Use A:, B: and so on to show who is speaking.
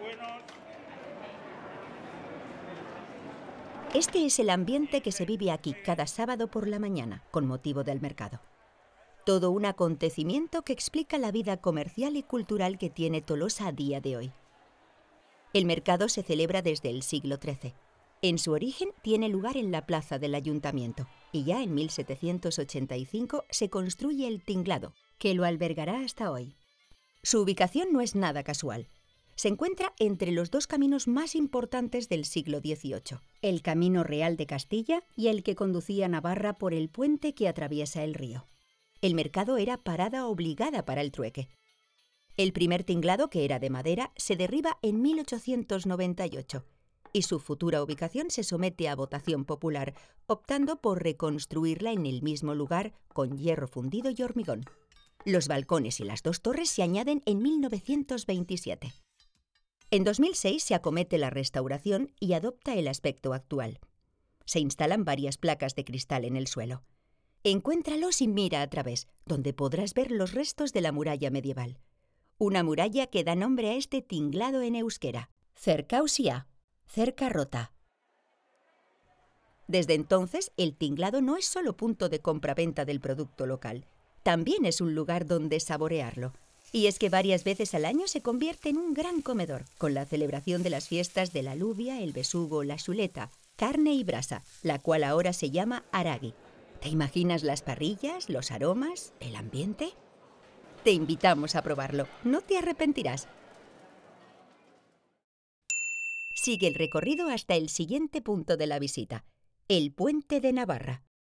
A: buenos.
B: Este es el ambiente que se vive aquí cada sábado por la mañana, con motivo del mercado. Todo un acontecimiento que explica la vida comercial y cultural que tiene Tolosa a día de hoy. El mercado se celebra desde el siglo XIII. En su origen tiene lugar en la plaza del ayuntamiento y ya en 1785 se construye el tinglado, que lo albergará hasta hoy. Su ubicación no es nada casual. Se encuentra entre los dos caminos más importantes del siglo XVIII, el Camino Real de Castilla y el que conducía a Navarra por el puente que atraviesa el río. El mercado era parada obligada para el trueque, el primer tinglado, que era de madera, se derriba en 1898 y su futura ubicación se somete a votación popular, optando por reconstruirla en el mismo lugar con hierro fundido y hormigón. Los balcones y las dos torres se añaden en 1927. En 2006 se acomete la restauración y adopta el aspecto actual. Se instalan varias placas de cristal en el suelo. Encuéntralos y mira a través, donde podrás ver los restos de la muralla medieval una muralla que da nombre a este tinglado en euskera, Cercausia, cerca rota. Desde entonces, el tinglado no es solo punto de compra-venta del producto local, también es un lugar donde saborearlo. Y es que varias veces al año se convierte en un gran comedor, con la celebración de las fiestas de la alubia, el besugo, la chuleta, carne y brasa, la cual ahora se llama aragi. ¿Te imaginas las parrillas, los aromas, el ambiente? Te invitamos a probarlo, no te arrepentirás. Sigue el recorrido hasta el siguiente punto de la visita, el Puente de Navarra.